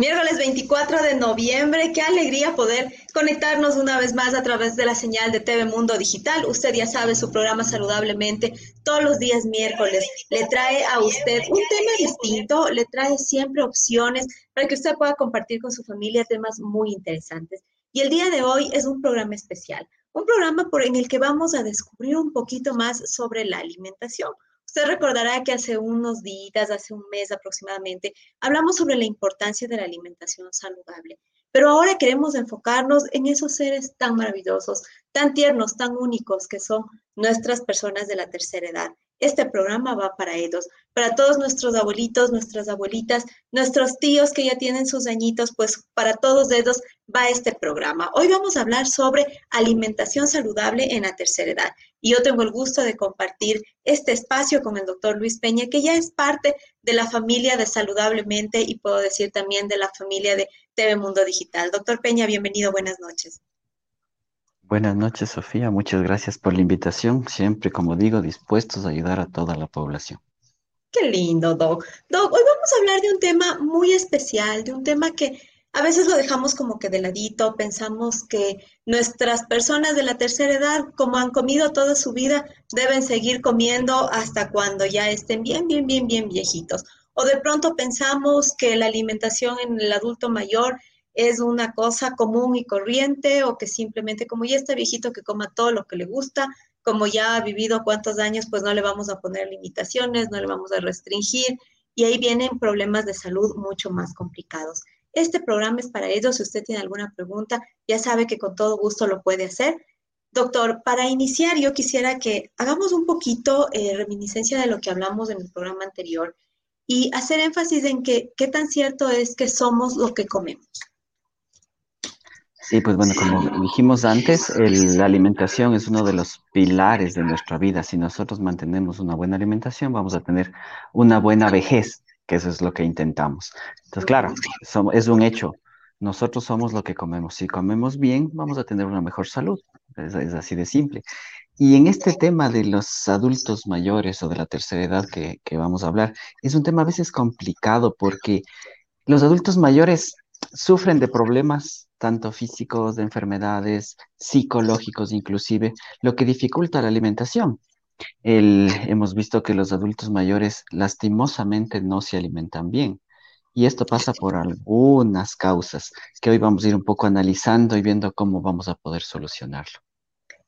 Miércoles 24 de noviembre, qué alegría poder conectarnos una vez más a través de la señal de TV Mundo Digital. Usted ya sabe, su programa Saludablemente todos los días miércoles le trae a usted un tema distinto, le trae siempre opciones para que usted pueda compartir con su familia temas muy interesantes. Y el día de hoy es un programa especial, un programa en el que vamos a descubrir un poquito más sobre la alimentación. Usted recordará que hace unos días, hace un mes aproximadamente, hablamos sobre la importancia de la alimentación saludable. Pero ahora queremos enfocarnos en esos seres tan maravillosos, tan tiernos, tan únicos que son nuestras personas de la tercera edad. Este programa va para ellos, para todos nuestros abuelitos, nuestras abuelitas, nuestros tíos que ya tienen sus añitos, pues para todos ellos va este programa. Hoy vamos a hablar sobre alimentación saludable en la tercera edad. Y yo tengo el gusto de compartir este espacio con el doctor Luis Peña, que ya es parte de la familia de Saludablemente y puedo decir también de la familia de TV Mundo Digital. Doctor Peña, bienvenido, buenas noches. Buenas noches, Sofía. Muchas gracias por la invitación. Siempre, como digo, dispuestos a ayudar a toda la población. Qué lindo, Doc. Doc, hoy vamos a hablar de un tema muy especial, de un tema que a veces lo dejamos como que de ladito, pensamos que nuestras personas de la tercera edad, como han comido toda su vida, deben seguir comiendo hasta cuando ya estén bien, bien, bien, bien viejitos. O de pronto pensamos que la alimentación en el adulto mayor es una cosa común y corriente o que simplemente como ya está viejito que coma todo lo que le gusta, como ya ha vivido cuántos años, pues no le vamos a poner limitaciones, no le vamos a restringir y ahí vienen problemas de salud mucho más complicados. Este programa es para ellos. Si usted tiene alguna pregunta, ya sabe que con todo gusto lo puede hacer. Doctor, para iniciar, yo quisiera que hagamos un poquito eh, reminiscencia de lo que hablamos en el programa anterior y hacer énfasis en que qué tan cierto es que somos lo que comemos. Sí, pues bueno, como dijimos antes, la alimentación es uno de los pilares de nuestra vida. Si nosotros mantenemos una buena alimentación, vamos a tener una buena vejez, que eso es lo que intentamos. Entonces, claro, es un hecho. Nosotros somos lo que comemos. Si comemos bien, vamos a tener una mejor salud. Es, así de simple. Y en este tema de los adultos mayores o de la tercera edad que, que vamos a hablar, es un tema a veces complicado porque los adultos mayores sufren de problemas tanto físicos, de enfermedades, psicológicos inclusive, lo que dificulta la alimentación. hemos visto que los adultos mayores lastimosamente no se alimentan bien. Y esto pasa por algunas causas que hoy vamos a ir un poco analizando y viendo cómo vamos a poder solucionarlo.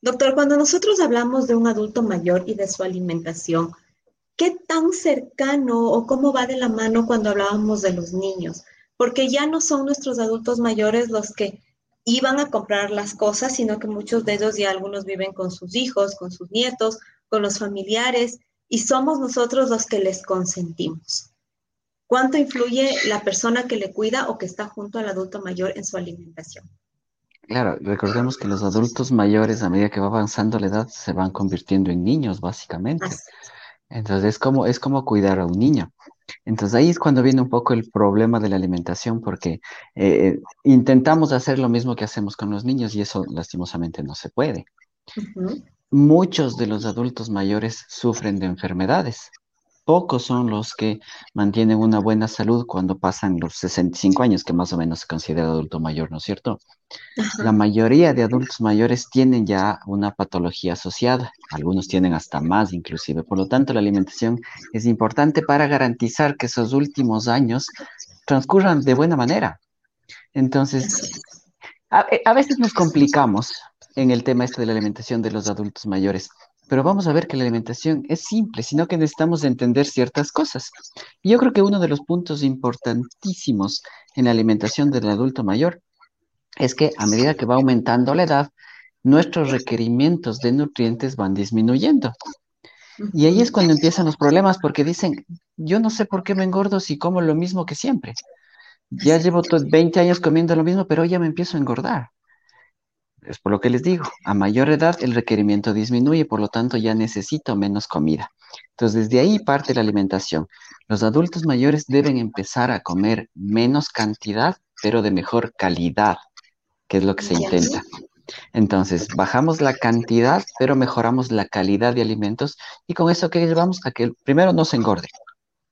Doctor, cuando nosotros hablamos de un adulto mayor y de su alimentación, ¿qué tan cercano o cómo va de la mano cuando hablábamos de los niños? Porque ya no son nuestros adultos mayores los que iban a comprar las cosas, sino que muchos de ellos ya algunos viven con sus hijos, con sus nietos, con los familiares, y somos nosotros los que les consentimos. ¿Cuánto influye la persona que le cuida o que está junto al adulto mayor en su alimentación? Claro, recordemos que los adultos mayores, a medida que va avanzando la edad, se van convirtiendo en niños, básicamente. Entonces, es como, es como cuidar a un niño. Entonces ahí es cuando viene un poco el problema de la alimentación porque eh, intentamos hacer lo mismo que hacemos con los niños y eso lastimosamente no se puede. Muchos de los adultos mayores sufren de enfermedades pocos son los que mantienen una buena salud cuando pasan los 65 años, que más o menos se considera adulto mayor, ¿no es cierto? La mayoría de adultos mayores tienen ya una patología asociada, algunos tienen hasta más inclusive, por lo tanto la alimentación es importante para garantizar que esos últimos años transcurran de buena manera. Entonces, a, a veces nos complicamos en el tema este de la alimentación de los adultos mayores pero vamos a ver que la alimentación es simple, sino que necesitamos entender ciertas cosas. Y yo creo que uno de los puntos importantísimos en la alimentación del adulto mayor es que a medida que va aumentando la edad, nuestros requerimientos de nutrientes van disminuyendo. Y ahí es cuando empiezan los problemas porque dicen, yo no sé por qué me engordo si como lo mismo que siempre. Ya llevo 20 años comiendo lo mismo, pero hoy ya me empiezo a engordar. Es por lo que les digo, a mayor edad el requerimiento disminuye, por lo tanto ya necesito menos comida. Entonces, desde ahí parte la alimentación. Los adultos mayores deben empezar a comer menos cantidad, pero de mejor calidad, que es lo que se intenta. Entonces, bajamos la cantidad, pero mejoramos la calidad de alimentos y con eso que llevamos a que primero no se engorde.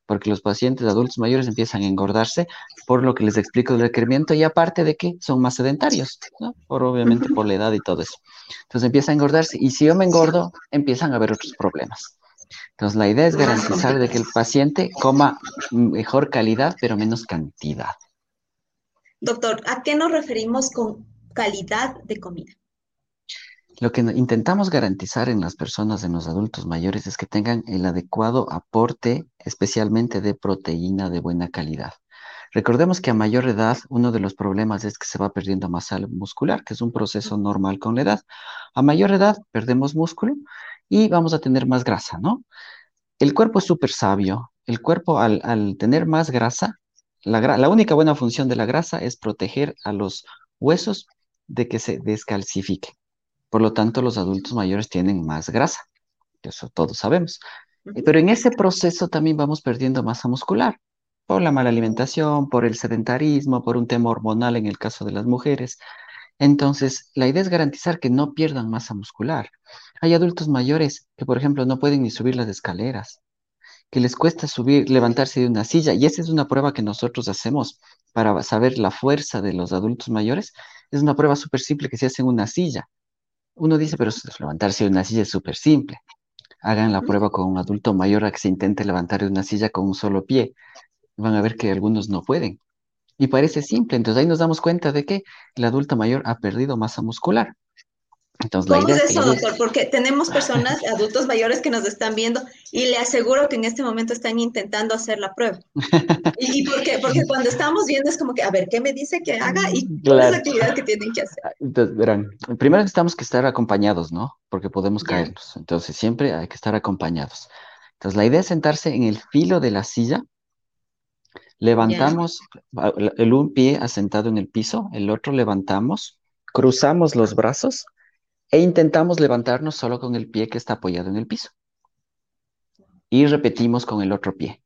Porque los pacientes adultos mayores empiezan a engordarse por lo que les explico del requerimiento y aparte de que son más sedentarios, ¿no? Por obviamente por la edad y todo eso. Entonces empieza a engordarse y si yo me engordo, empiezan a haber otros problemas. Entonces la idea es garantizar de que el paciente coma mejor calidad pero menos cantidad. Doctor, ¿a qué nos referimos con calidad de comida? Lo que intentamos garantizar en las personas, en los adultos mayores, es que tengan el adecuado aporte, especialmente de proteína de buena calidad. Recordemos que a mayor edad, uno de los problemas es que se va perdiendo masa muscular, que es un proceso normal con la edad. A mayor edad, perdemos músculo y vamos a tener más grasa, ¿no? El cuerpo es súper sabio. El cuerpo, al, tener más grasa, la, la única buena función de la grasa es proteger a los huesos de que se descalcifiquen. Por lo tanto, los adultos mayores tienen más grasa. Eso todos sabemos. Pero en ese proceso también vamos perdiendo masa muscular por la mala alimentación, por el sedentarismo, por un tema hormonal en el caso de las mujeres. Entonces, la idea es garantizar que no pierdan masa muscular. Hay adultos mayores que, por ejemplo, no pueden ni subir las escaleras, que les cuesta subir, levantarse de una silla, y esa es una prueba que nosotros hacemos para saber la fuerza de los adultos mayores. Es una prueba súper simple que se hace en una silla. Uno dice, pero levantarse de una silla es súper simple. Hagan la prueba con un adulto mayor a que se intente levantar de una silla con un solo pie. Van a ver que algunos no pueden. Y parece simple, entonces ahí nos damos cuenta de que el adulto mayor ha perdido masa muscular. Entonces, ¿Cómo es eso, doctor? Porque tenemos personas, adultos mayores que nos están viendo y le aseguro que en este momento están intentando hacer la prueba. ¿Y, por qué? Porque cuando estamos viendo es como que, a ver, ¿qué me dice que haga y cuál es la actividad que tienen que hacer? Entonces, verán, primero necesitamos que estar acompañados, ¿no? Porque podemos caernos. Entonces, siempre hay que estar acompañados. Entonces, la idea es sentarse en el filo de la silla. Levantamos el un pie asentado en el piso, el otro levantamos, cruzamos los brazos e intentamos levantarnos solo con el pie que está apoyado en el piso. Y repetimos con el otro pie.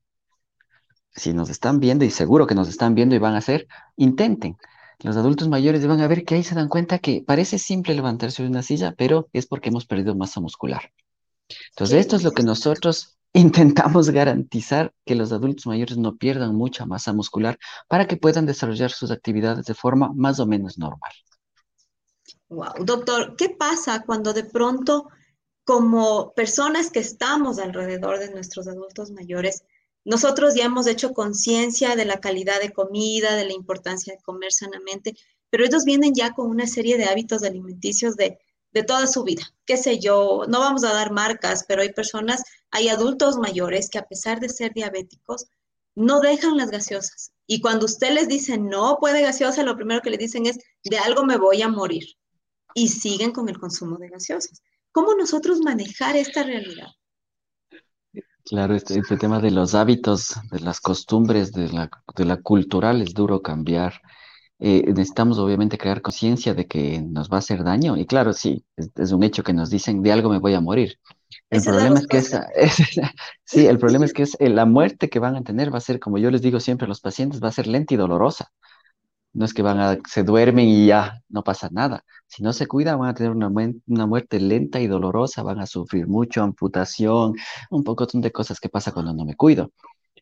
Si nos están viendo, y seguro que nos están viendo y van a hacer, intenten. Los adultos mayores van a ver que ahí se dan cuenta que parece simple levantarse de una silla, pero es porque hemos perdido masa muscular. Entonces, esto es lo que nosotros intentamos garantizar que los adultos mayores no pierdan mucha masa muscular para que puedan desarrollar sus actividades de forma más o menos normal. Wow, doctor, ¿qué pasa cuando de pronto, como personas que estamos alrededor de nuestros adultos mayores, nosotros ya hemos hecho conciencia de la calidad de comida, de la importancia de comer sanamente, pero ellos vienen ya con una serie de hábitos alimenticios de, de toda su vida. Qué sé yo, no vamos a dar marcas, pero hay personas, hay adultos mayores que a pesar de ser diabéticos, no dejan las gaseosas. Y cuando usted les dice no puede gaseosa, lo primero que le dicen es de algo me voy a morir y siguen con el consumo de gaseosas. ¿Cómo nosotros manejar esta realidad? Claro, este, este tema de los hábitos, de las costumbres, de la, de la cultural es duro cambiar. Eh, necesitamos obviamente crear conciencia de que nos va a hacer daño. Y claro, sí, es, un hecho que nos dicen de algo me voy a morir. El problema es, que esa, sí, el problema es que es, la muerte que van a tener va a ser, como yo les digo siempre a los pacientes, va a ser lenta y dolorosa. No es que van a, se duermen y ya no pasa nada. Si no se cuidan, van a tener una, una muerte lenta y dolorosa, van a sufrir mucho, amputación, un poco de cosas que pasa cuando no me cuido.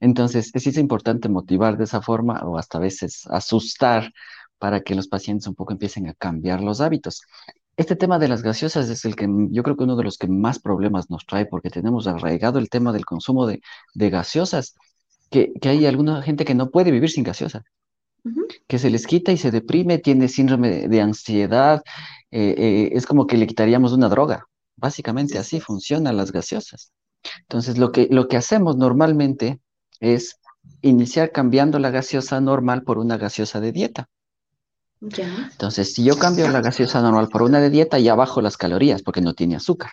Entonces, es importante motivar de esa forma o hasta a veces asustar para que los pacientes un poco empiecen a cambiar los hábitos. Este tema de las gaseosas es el que yo creo que uno de los que más problemas nos trae porque tenemos arraigado el tema del consumo de, de gaseosas, que, que hay alguna gente que no puede vivir sin gaseosa que se les quita y se deprime, tiene síndrome de ansiedad, eh, eh, es como que le quitaríamos una droga. Básicamente así funcionan las gaseosas. Entonces, lo que, lo que hacemos normalmente es iniciar cambiando la gaseosa normal por una gaseosa de dieta. Entonces, si yo cambio la gaseosa normal por una de dieta, ya bajo las calorías porque no tiene azúcar.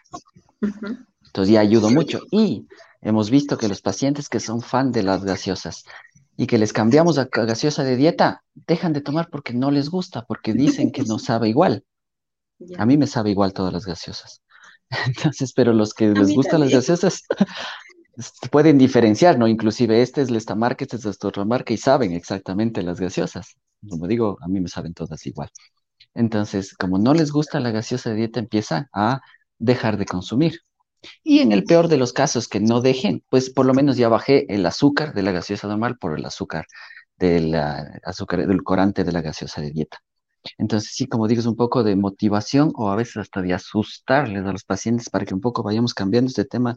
Entonces, ya ayudo mucho. Y hemos visto que los pacientes que son fan de las gaseosas y que les cambiamos a gaseosa de dieta, dejan de tomar porque no les gusta, porque dicen que no sabe igual. A mí me sabe igual todas las gaseosas. Entonces, pero los que les gustan las gaseosas pueden diferenciar, ¿no? Inclusive este es esta marca, este es esta otra marca y saben exactamente las gaseosas. Como digo, a mí me saben todas igual. Entonces, como no les gusta la gaseosa de dieta, empiezan a dejar de consumir. Y en el peor de los casos que no dejen, pues por lo menos ya bajé el azúcar de la gaseosa normal por el azúcar del azúcar edulcorante de la gaseosa de dieta. Entonces, sí, como digo, es un poco de motivación o a veces hasta de asustarles a los pacientes para que un poco vayamos cambiando este tema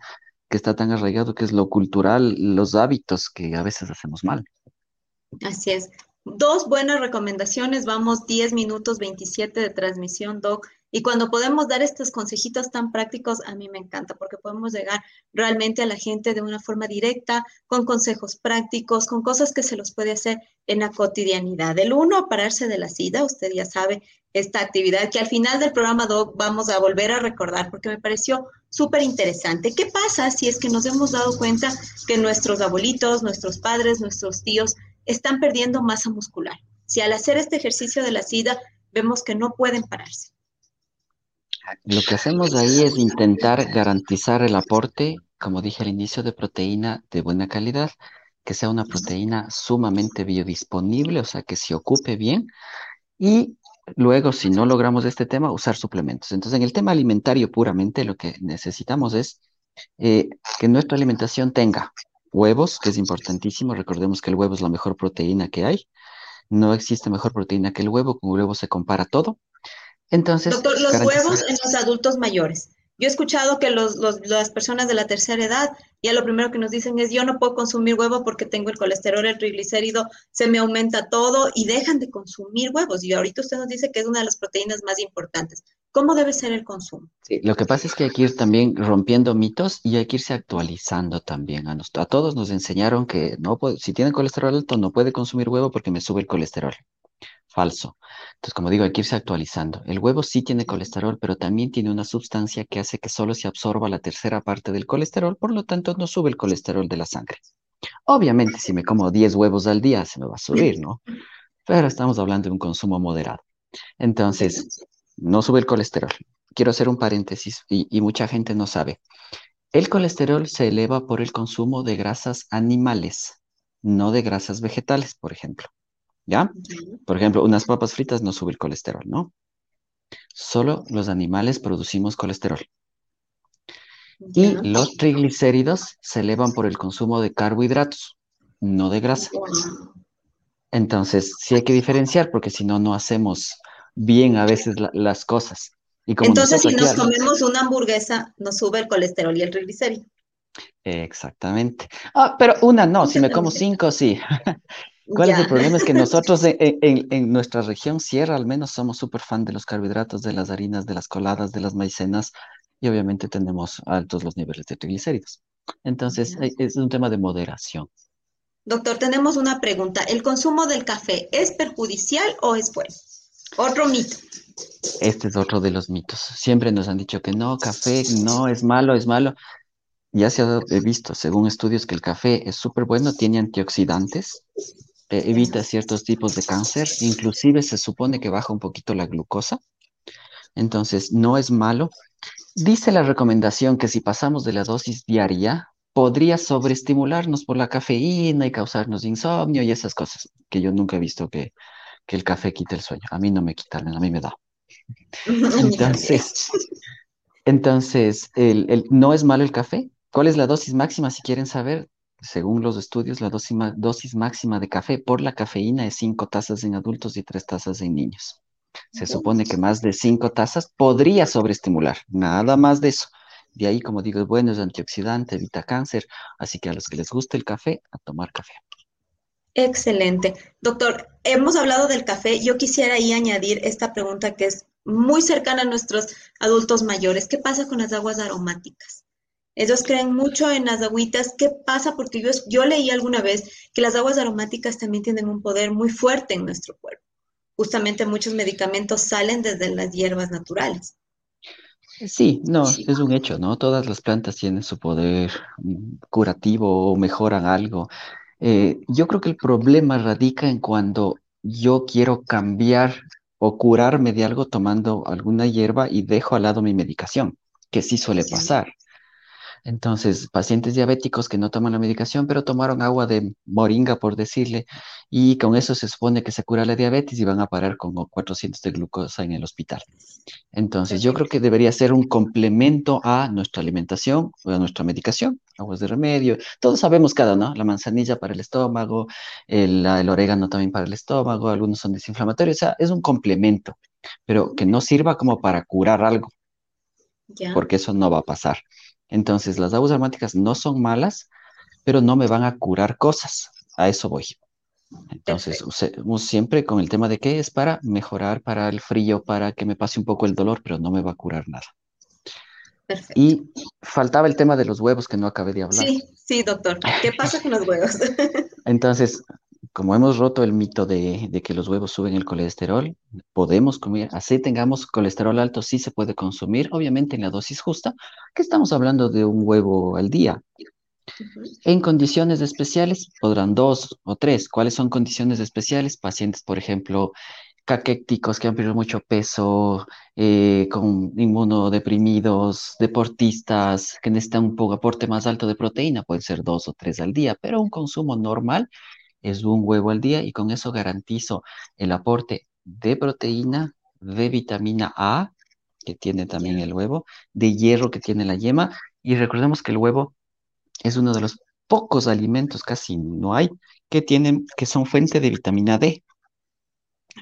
que está tan arraigado, que es lo cultural, los hábitos que a veces hacemos mal. Así es. Dos buenas recomendaciones, vamos 10 minutos 27 de transmisión, Doc. Y cuando podemos dar estos consejitos tan prácticos, a mí me encanta porque podemos llegar realmente a la gente de una forma directa, con consejos prácticos, con cosas que se los puede hacer en la cotidianidad. El uno, pararse de la sida, usted ya sabe, esta actividad que al final del programa Doc vamos a volver a recordar porque me pareció súper interesante. ¿Qué pasa si es que nos hemos dado cuenta que nuestros abuelitos, nuestros padres, nuestros tíos están perdiendo masa muscular? Si al hacer este ejercicio de la sida vemos que no pueden pararse. Lo que hacemos ahí es intentar garantizar el aporte, como dije al inicio, de proteína de buena calidad, que sea una proteína sumamente biodisponible, o sea, que se ocupe bien. Y luego, si no logramos este tema, usar suplementos. Entonces, en el tema alimentario puramente, lo que necesitamos es eh, que nuestra alimentación tenga huevos, que es importantísimo. Recordemos que el huevo es la mejor proteína que hay. No existe mejor proteína que el huevo. Con el huevo se compara todo. Entonces, Doctor, los huevos en los adultos mayores. Yo he escuchado que los, las personas de la tercera edad, ya lo primero que nos dicen es, yo no puedo consumir huevo porque tengo el colesterol, el triglicérido, se me aumenta todo y dejan de consumir huevos. Y ahorita usted nos dice que es una de las proteínas más importantes. ¿Cómo debe ser el consumo? Sí, lo que pasa es que hay que ir también rompiendo mitos y hay que irse actualizando también. A, a todos nos enseñaron que no si tiene colesterol alto no puede consumir huevo porque me sube el colesterol. Falso. Entonces, como digo, hay que irse actualizando. El huevo sí tiene colesterol, pero también tiene una sustancia que hace que solo se absorba la tercera parte del colesterol, por lo tanto no sube el colesterol de la sangre. Obviamente, si me como 10 huevos al día, se me va a subir, ¿no? Pero estamos hablando de un consumo moderado. Entonces, no sube el colesterol. Quiero hacer un paréntesis y, y mucha gente no sabe. El colesterol se eleva por el consumo de grasas animales, no de grasas vegetales, por ejemplo. ¿Ya? Por ejemplo, unas papas fritas no sube el colesterol, ¿no? Solo los animales producimos colesterol. Y los triglicéridos se elevan por el consumo de carbohidratos, no de grasa. Entonces, sí hay que diferenciar porque si no, no hacemos bien a veces las cosas. Y Entonces, si nos comemos una hamburguesa, nos sube el colesterol y el triglicérido. Exactamente. Ah, pero una no, si me como cinco, sí. ¿Cuál es el problema? Es que nosotros en, nuestra región sierra al menos somos súper fan de los carbohidratos, de las harinas, de las coladas, de las maicenas y obviamente tenemos altos los niveles de triglicéridos. Entonces e, es un tema de moderación. Doctor, tenemos una pregunta. ¿El consumo del café es perjudicial o es bueno? Otro mito. Este es otro de los mitos. Siempre nos han dicho que no, café no es malo, es malo. Ya se ha visto, según estudios, que el café es súper bueno, tiene antioxidantes, eh, evita ciertos tipos de cáncer, inclusive se supone que baja un poquito la glucosa, entonces no es malo. Dice la recomendación que si pasamos de la dosis diaria, podría sobreestimularnos por la cafeína y causarnos insomnio y esas cosas, que yo nunca he visto que, el café quite el sueño. A mí no me quita, a mí me da. Entonces, entonces el, no es malo el café. ¿Cuál es la dosis máxima si quieren saber? Según los estudios, la dosis, máxima de café por la cafeína es 5 tazas en adultos y 3 tazas en niños. Se supone que más de 5 tazas podría sobreestimular, nada más de eso. De ahí, como digo, es bueno, es antioxidante, evita cáncer, así que a los que les guste el café, a tomar café. Excelente. Doctor, hemos hablado del café. Yo quisiera ahí añadir esta pregunta que es muy cercana a nuestros adultos mayores. ¿Qué pasa con las aguas aromáticas? Ellos creen mucho en las agüitas. ¿Qué pasa? Porque yo, yo leí alguna vez que las aguas aromáticas también tienen un poder muy fuerte en nuestro cuerpo. Justamente muchos medicamentos salen desde las hierbas naturales. Sí, no, es un hecho, ¿no? Todas las plantas tienen su poder mm, curativo o mejoran algo. Eh, yo creo que el problema radica en cuando yo quiero cambiar o curarme de algo tomando alguna hierba y dejo al lado mi medicación, que sí suele pasar. Entonces, pacientes diabéticos que no toman la medicación, pero tomaron agua de moringa, por decirle, y con eso se supone que se cura la diabetes y van a parar con 400 de glucosa en el hospital. Entonces, yo creo que debería ser un complemento a nuestra alimentación o a nuestra medicación, aguas de remedio. Todos sabemos cada, ¿no? La manzanilla para el estómago, el, el orégano también para el estómago, algunos son desinflamatorios, o sea, es un complemento, pero que no sirva como para curar algo, porque eso no va a pasar. Entonces, las aguas aromáticas no son malas, pero no me van a curar cosas. A eso voy. Entonces, usemos siempre con el tema de que es para mejorar, para el frío, para que me pase un poco el dolor, pero no me va a curar nada. Perfecto. Y faltaba el tema de los huevos que no acabé de hablar. Sí, sí, doctor. ¿Qué pasa con los huevos? Entonces, como hemos roto el mito de, de, que los huevos suben el colesterol, podemos comer, así tengamos colesterol alto, sí se puede consumir, obviamente en la dosis justa, que estamos hablando de un huevo al día. En condiciones especiales podrán dos o tres. ¿Cuáles son condiciones especiales? Pacientes, por ejemplo, caquéticos que han perdido mucho peso, eh, con inmunodeprimidos, deportistas que necesitan un poco aporte más alto de proteína, pueden ser dos o tres al día, pero un consumo normal es un huevo al día y con eso garantizo el aporte de proteína, de vitamina A, que tiene también el huevo, de hierro que tiene la yema, y recordemos que el huevo es uno de los pocos alimentos, casi no hay, que tienen, que son fuente de vitamina D.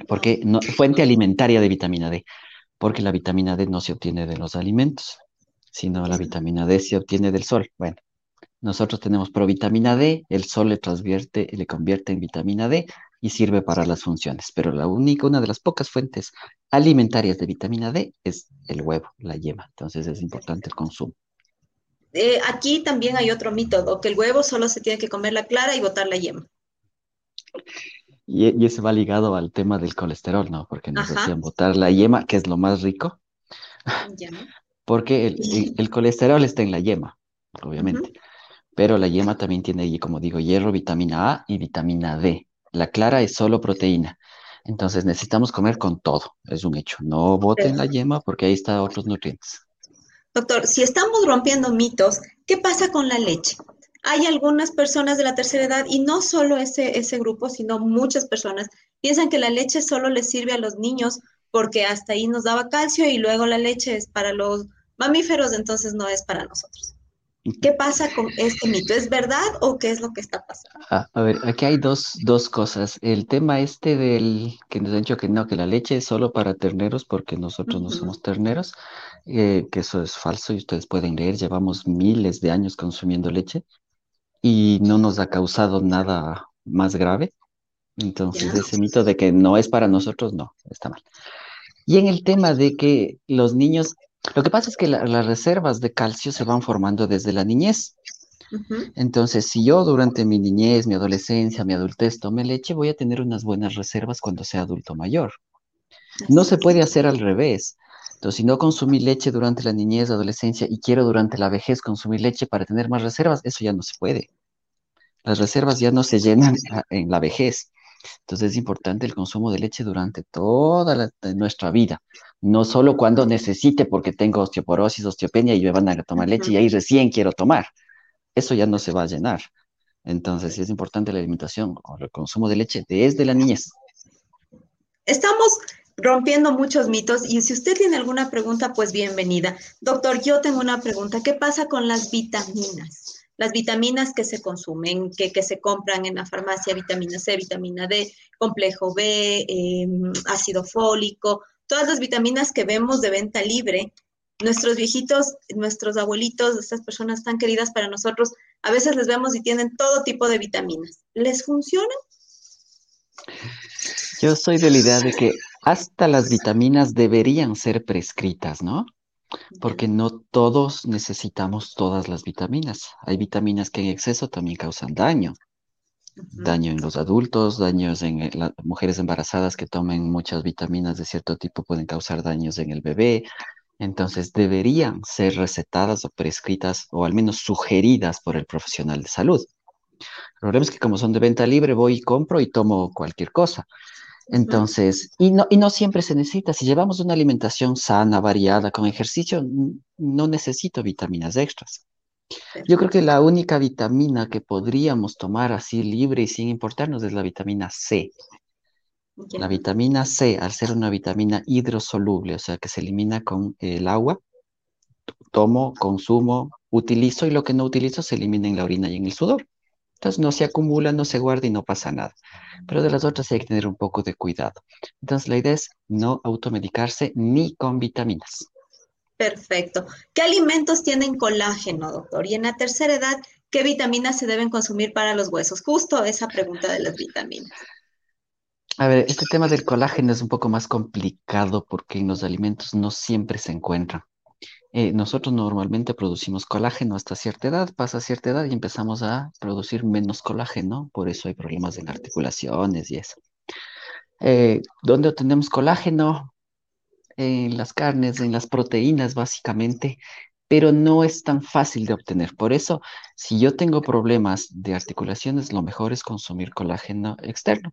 Porque no, fuente alimentaria de vitamina D, porque la vitamina D no se obtiene de los alimentos, sino la vitamina D se obtiene del sol. Bueno, nosotros tenemos provitamina D, el sol le transvierte, le convierte en vitamina D y sirve para las funciones, pero la única, una de las pocas fuentes alimentarias de vitamina D es el huevo, la yema. Entonces es importante el consumo. Eh, aquí también hay otro mito, que el huevo solo se tiene que comer la clara y botar la yema. Y, ese va ligado al tema del colesterol, ¿no? Porque nos decían botar la yema, que es lo más rico. Porque el, colesterol está en la yema, obviamente. Pero la yema también tiene, como digo, hierro, vitamina A y vitamina D. La clara es solo proteína. Entonces necesitamos comer con todo, es un hecho. No boten la yema porque ahí están otros nutrientes. Doctor, si estamos rompiendo mitos, ¿qué pasa con la leche? Hay algunas personas de la tercera edad, y no solo ese, ese grupo, sino muchas personas, piensan que la leche solo le sirve a los niños porque hasta ahí nos daba calcio y luego la leche es para los mamíferos, entonces no es para nosotros. ¿Qué pasa con este mito? ¿Es verdad o qué es lo que está pasando? Ah, a ver, aquí hay dos, dos, cosas. El tema este del que nos han dicho que no, que la leche es solo para terneros porque nosotros no somos terneros, eh, que eso es falso y ustedes pueden leer, llevamos miles de años consumiendo leche y no nos ha causado nada más grave. Entonces, ese mito de que no es para nosotros, no, está mal. Y en el tema de que los niños lo que pasa es que las reservas de calcio se van formando desde la niñez. Entonces, si yo durante mi niñez, mi adolescencia, mi adultez tomé leche, voy a tener unas buenas reservas cuando sea adulto mayor. No se puede hacer al revés. Entonces, si no consumí leche durante la niñez, adolescencia y quiero durante la vejez consumir leche para tener más reservas, eso ya no se puede. Las reservas ya no se llenan en la vejez. Entonces es importante el consumo de leche durante toda nuestra vida, no solo cuando necesite porque tengo osteoporosis, osteopenia y me van a tomar leche y ahí recién quiero tomar. Eso ya no se va a llenar. Entonces sí es importante la alimentación o el consumo de leche desde la niñez. Estamos rompiendo muchos mitos y si usted tiene alguna pregunta, pues bienvenida. Doctor, yo tengo una pregunta. ¿Qué pasa con las vitaminas? Las vitaminas que se consumen, que, se compran en la farmacia, vitamina C, vitamina D, complejo B, em, ácido fólico, todas las vitaminas que vemos de venta libre, nuestros viejitos, nuestros abuelitos, estas personas tan queridas para nosotros, a veces les vemos y tienen todo tipo de vitaminas. ¿Les funcionan? Yo soy de la idea de que hasta las vitaminas deberían ser prescritas, ¿no? Porque no todos necesitamos todas las vitaminas. Hay vitaminas que en exceso también causan daño. Daño en los adultos, daños en eh, las mujeres embarazadas que tomen muchas vitaminas de cierto tipo pueden causar daños en el bebé. Entonces deberían ser recetadas o prescritas o al menos sugeridas por el profesional de salud. El problema es que como son de venta libre, voy y compro y tomo cualquier cosa. Entonces, y no, y no siempre se necesita. Si llevamos una alimentación sana, variada, con ejercicio, no necesito vitaminas extras. Yo creo que la única vitamina que podríamos tomar así libre y sin importarnos es la vitamina C. La vitamina C, al ser una vitamina hidrosoluble, o sea que se elimina con el agua, tomo, consumo, utilizo y lo que no utilizo se elimina en la orina y en el sudor. Entonces no se acumula, no se guarda y no pasa nada. Pero de las otras hay que tener un poco de cuidado. Entonces la idea es no automedicarse ni con vitaminas. Perfecto. ¿Qué alimentos tienen colágeno, doctor? Y en la tercera edad, ¿qué vitaminas se deben consumir para los huesos? Justo esa pregunta de las vitaminas. A ver, este tema del colágeno es un poco más complicado porque en los alimentos no siempre se encuentra. Eh, nosotros normalmente producimos colágeno hasta cierta edad, pasa cierta edad y empezamos a producir menos colágeno, por eso hay problemas en articulaciones y eso. Eh, ¿Dónde obtenemos colágeno? En las carnes, en las proteínas básicamente, pero no es tan fácil de obtener. Por eso, si yo tengo problemas de articulaciones, lo mejor es consumir colágeno externo.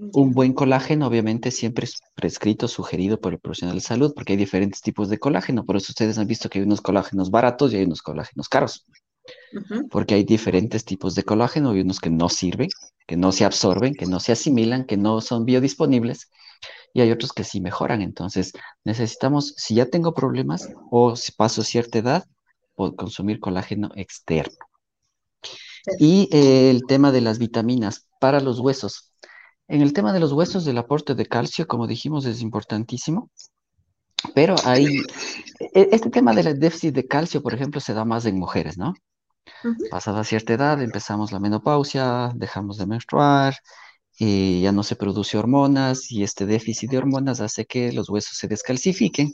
Un buen colágeno, obviamente, siempre es prescrito, sugerido por el profesional de salud, porque hay diferentes tipos de colágeno. Por eso ustedes han visto que hay unos colágenos baratos y hay unos colágenos caros. Porque hay diferentes tipos de colágeno y unos que no sirven, que no se absorben, que no se asimilan, que no son biodisponibles. Y hay otros que sí mejoran. Entonces, necesitamos, si ya tengo problemas o si paso cierta edad, consumir colágeno externo. Y eh, el tema de las vitaminas para los huesos. En el tema de los huesos, del aporte de calcio, como dijimos, es importantísimo. Pero hay, e, este tema del déficit de calcio, por ejemplo, se da más en mujeres, ¿no? Pasada cierta edad, empezamos la menopausia, dejamos de menstruar, y ya no se produce hormonas y este déficit de hormonas hace que los huesos se descalcifiquen,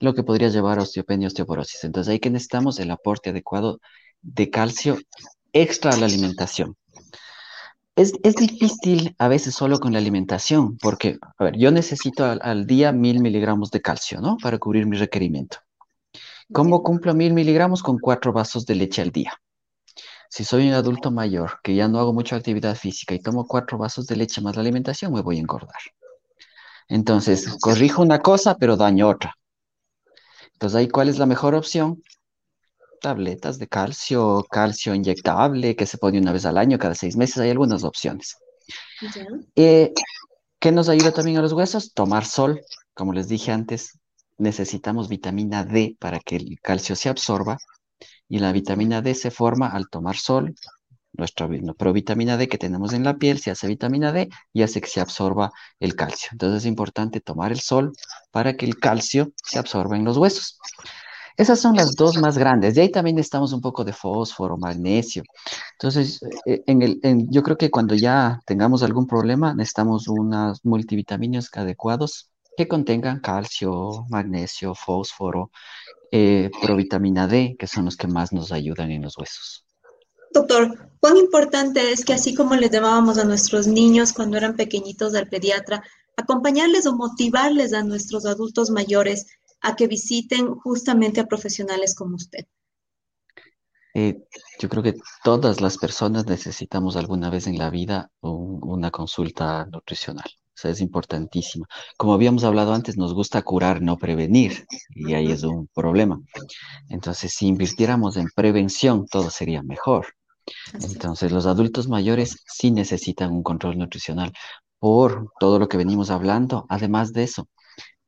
lo que podría llevar a osteopenia y osteoporosis. Entonces ahí que necesitamos el aporte adecuado de calcio extra a la alimentación. Es, difícil a veces solo con la alimentación, porque, a ver, yo necesito al, día mil miligramos de calcio, ¿no? Para cubrir mi requerimiento. ¿Cómo cumplo mil miligramos? Con cuatro vasos de leche al día. Si soy un adulto mayor que ya no hago mucha actividad física y tomo cuatro vasos de leche más la alimentación, me voy a engordar. Entonces, corrijo una cosa, pero daño otra. Entonces, ahí, ¿cuál es la mejor opción? Tabletas de calcio, calcio inyectable que se pone una vez al año, cada seis meses, hay algunas opciones. Eh, ¿Qué nos ayuda también a los huesos? Tomar sol. Como les dije antes, necesitamos vitamina D para que el calcio se absorba y la vitamina D se forma al tomar sol. Nuestra provitamina D que tenemos en la piel se hace vitamina D y hace que se absorba el calcio. Entonces es importante tomar el sol para que el calcio se absorba en los huesos. Esas son las dos más grandes. De ahí también necesitamos un poco de fósforo, magnesio. Entonces, eh, en el, yo creo que cuando ya tengamos algún problema, necesitamos unos multivitaminas adecuados que contengan calcio, magnesio, fósforo, eh, provitamina D, que son los que más nos ayudan en los huesos. Doctor, cuán importante es que así como les llamábamos a nuestros niños cuando eran pequeñitos del pediatra, acompañarles o motivarles a nuestros adultos mayores a que visiten justamente a profesionales como usted? Eh, yo creo que todas las personas necesitamos alguna vez en la vida una consulta nutricional. O sea, es importantísimo. Como habíamos hablado antes, nos gusta curar, no prevenir, y ahí es un problema. Entonces, si invirtiéramos en prevención, todo sería mejor. Entonces, los adultos mayores sí necesitan un control nutricional por todo lo que venimos hablando. Además de eso,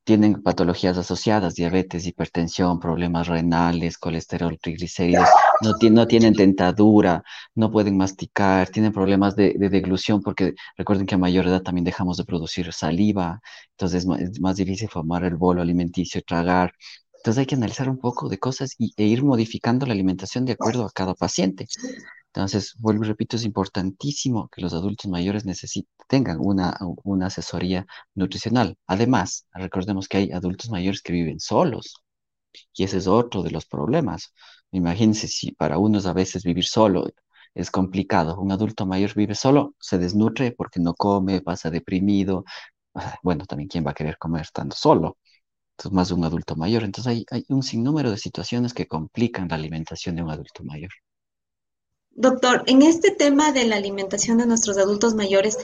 tienen patologías asociadas, diabetes, hipertensión, problemas renales, colesterol, triglicéridos, no, no tienen dentadura, no pueden masticar, tienen problemas de, deglución, porque recuerden que a mayor edad también dejamos de producir saliva, entonces es más, difícil formar el bolo alimenticio y tragar. Entonces hay que analizar un poco de cosas y, e ir modificando la alimentación de acuerdo a cada paciente. Entonces, vuelvo y repito, es importantísimo que los adultos mayores tengan una, una asesoría nutricional. Además, recordemos que hay adultos mayores que viven solos y ese es otro de los problemas. Imagínense si para unos a veces vivir solo es complicado. Un adulto mayor vive solo, se desnutre porque no come, pasa deprimido. Ah, bueno, también quién va a querer comer estando solo. Entonces, más un adulto mayor. Entonces, hay, hay un sinnúmero de situaciones que complican la alimentación de un adulto mayor. Doctor, en este tema de la alimentación de nuestros adultos mayores,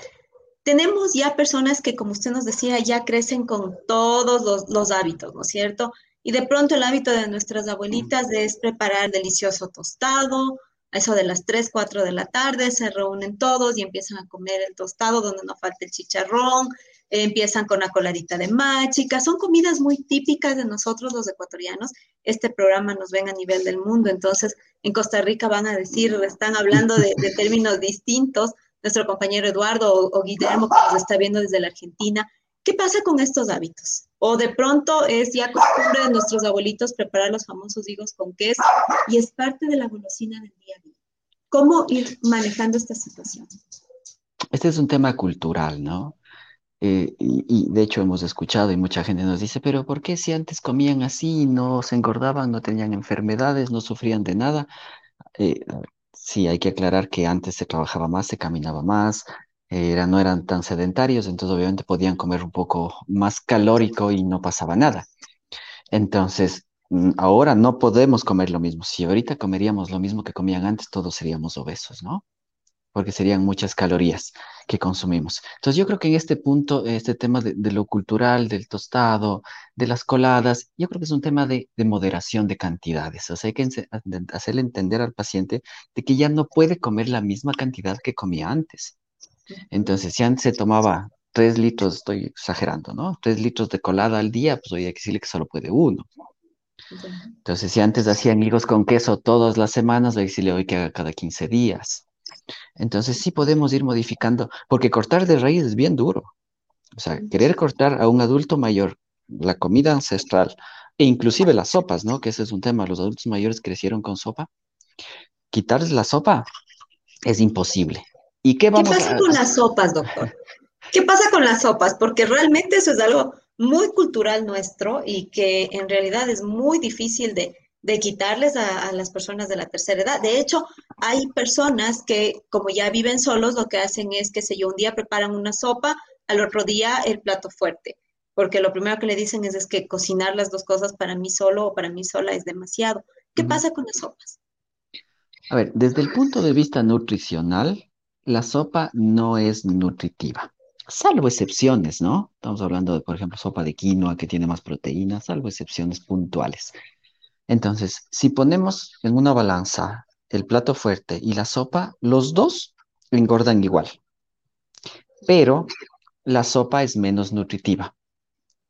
tenemos ya personas que, como usted nos decía, ya crecen con todos los, hábitos, ¿no es cierto? Y de pronto el hábito de nuestras abuelitas es preparar delicioso tostado, a eso de las 3, 4 de la tarde se reúnen todos y empiezan a comer el tostado donde no falta el chicharrón, empiezan con la coladita de machica, son comidas muy típicas de nosotros los ecuatorianos. Este programa nos ven a nivel del mundo, entonces en Costa Rica van a decir, están hablando de, términos distintos, nuestro compañero Eduardo o, Guillermo que nos está viendo desde la Argentina. ¿Qué pasa con estos hábitos? O de pronto es ya costumbre de nuestros abuelitos preparar los famosos higos con queso y es parte de la golosina del día a día. ¿Cómo ir manejando esta situación? Este es un tema cultural, ¿no? Eh, y, de hecho hemos escuchado y mucha gente nos dice, pero ¿por qué si antes comían así, no se engordaban, no tenían enfermedades, no sufrían de nada? Eh, sí, hay que aclarar que antes se trabajaba más, se caminaba más, no eran tan sedentarios, entonces obviamente podían comer un poco más calórico y no pasaba nada. Entonces, mm, ahora no podemos comer lo mismo. Si ahorita comeríamos lo mismo que comían antes, todos seríamos obesos, ¿no? porque serían muchas calorías que consumimos. Entonces yo creo que en este punto, este tema de, lo cultural, del tostado, de las coladas, yo creo que es un tema de, moderación de cantidades. O sea, hay que hacerle entender al paciente de que ya no puede comer la misma cantidad que comía antes. Entonces, si antes se tomaba tres litros, estoy exagerando, ¿no? Tres litros de colada al día, pues hoy hay que decirle que solo puede uno. Entonces, si antes hacían higos con queso todas las semanas, hay que decirle hoy que haga cada 15 días. Entonces sí podemos ir modificando, porque cortar de raíz es bien duro. O sea, querer cortar a un adulto mayor la comida ancestral e inclusive las sopas, ¿no? Que ese es un tema, los adultos mayores crecieron con sopa. Quitarles la sopa es imposible. ¿Y qué vamos ¿Qué pasa con las sopas, doctor? ¿Qué pasa con las sopas? Porque realmente eso es algo muy cultural nuestro y que en realidad es muy difícil de, de quitarles a, las personas de la tercera edad. De hecho, hay personas que, como ya viven solos, lo que hacen es que, sé yo, un día preparan una sopa, al otro día el plato fuerte, porque lo primero que le dicen es, es que cocinar las dos cosas para mí solo o para mí sola es demasiado. ¿Qué pasa con las sopas? A ver, desde el punto de vista nutricional, la sopa no es nutritiva, salvo excepciones, ¿no? Estamos hablando de, por ejemplo, sopa de quinoa que tiene más proteínas, salvo excepciones puntuales. Entonces, si ponemos en una balanza el plato fuerte y la sopa, los dos engordan igual. Pero la sopa es menos nutritiva.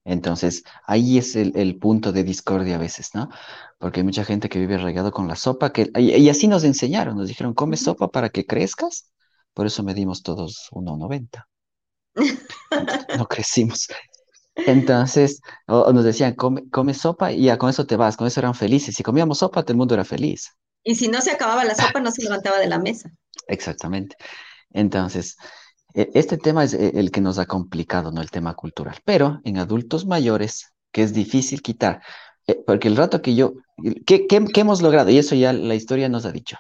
Entonces, ahí es el, punto de discordia a veces, ¿no? Porque hay mucha gente que vive regado con la sopa, que, y, así nos enseñaron, nos dijeron, come sopa para que crezcas. Por eso medimos todos 1,90. no crecimos. Entonces, nos decían, come, sopa y ya con eso te vas, con eso eran felices. Si comíamos sopa, todo el mundo era feliz. Y si no se acababa la sopa, no se levantaba de la mesa. Exactamente. Entonces, e, este tema es e, el que nos ha complicado, ¿no? El tema cultural. Pero en adultos mayores, que es difícil quitar, eh, porque el rato que yo, ¿qué, qué, hemos logrado? Y eso ya la historia nos ha dicho.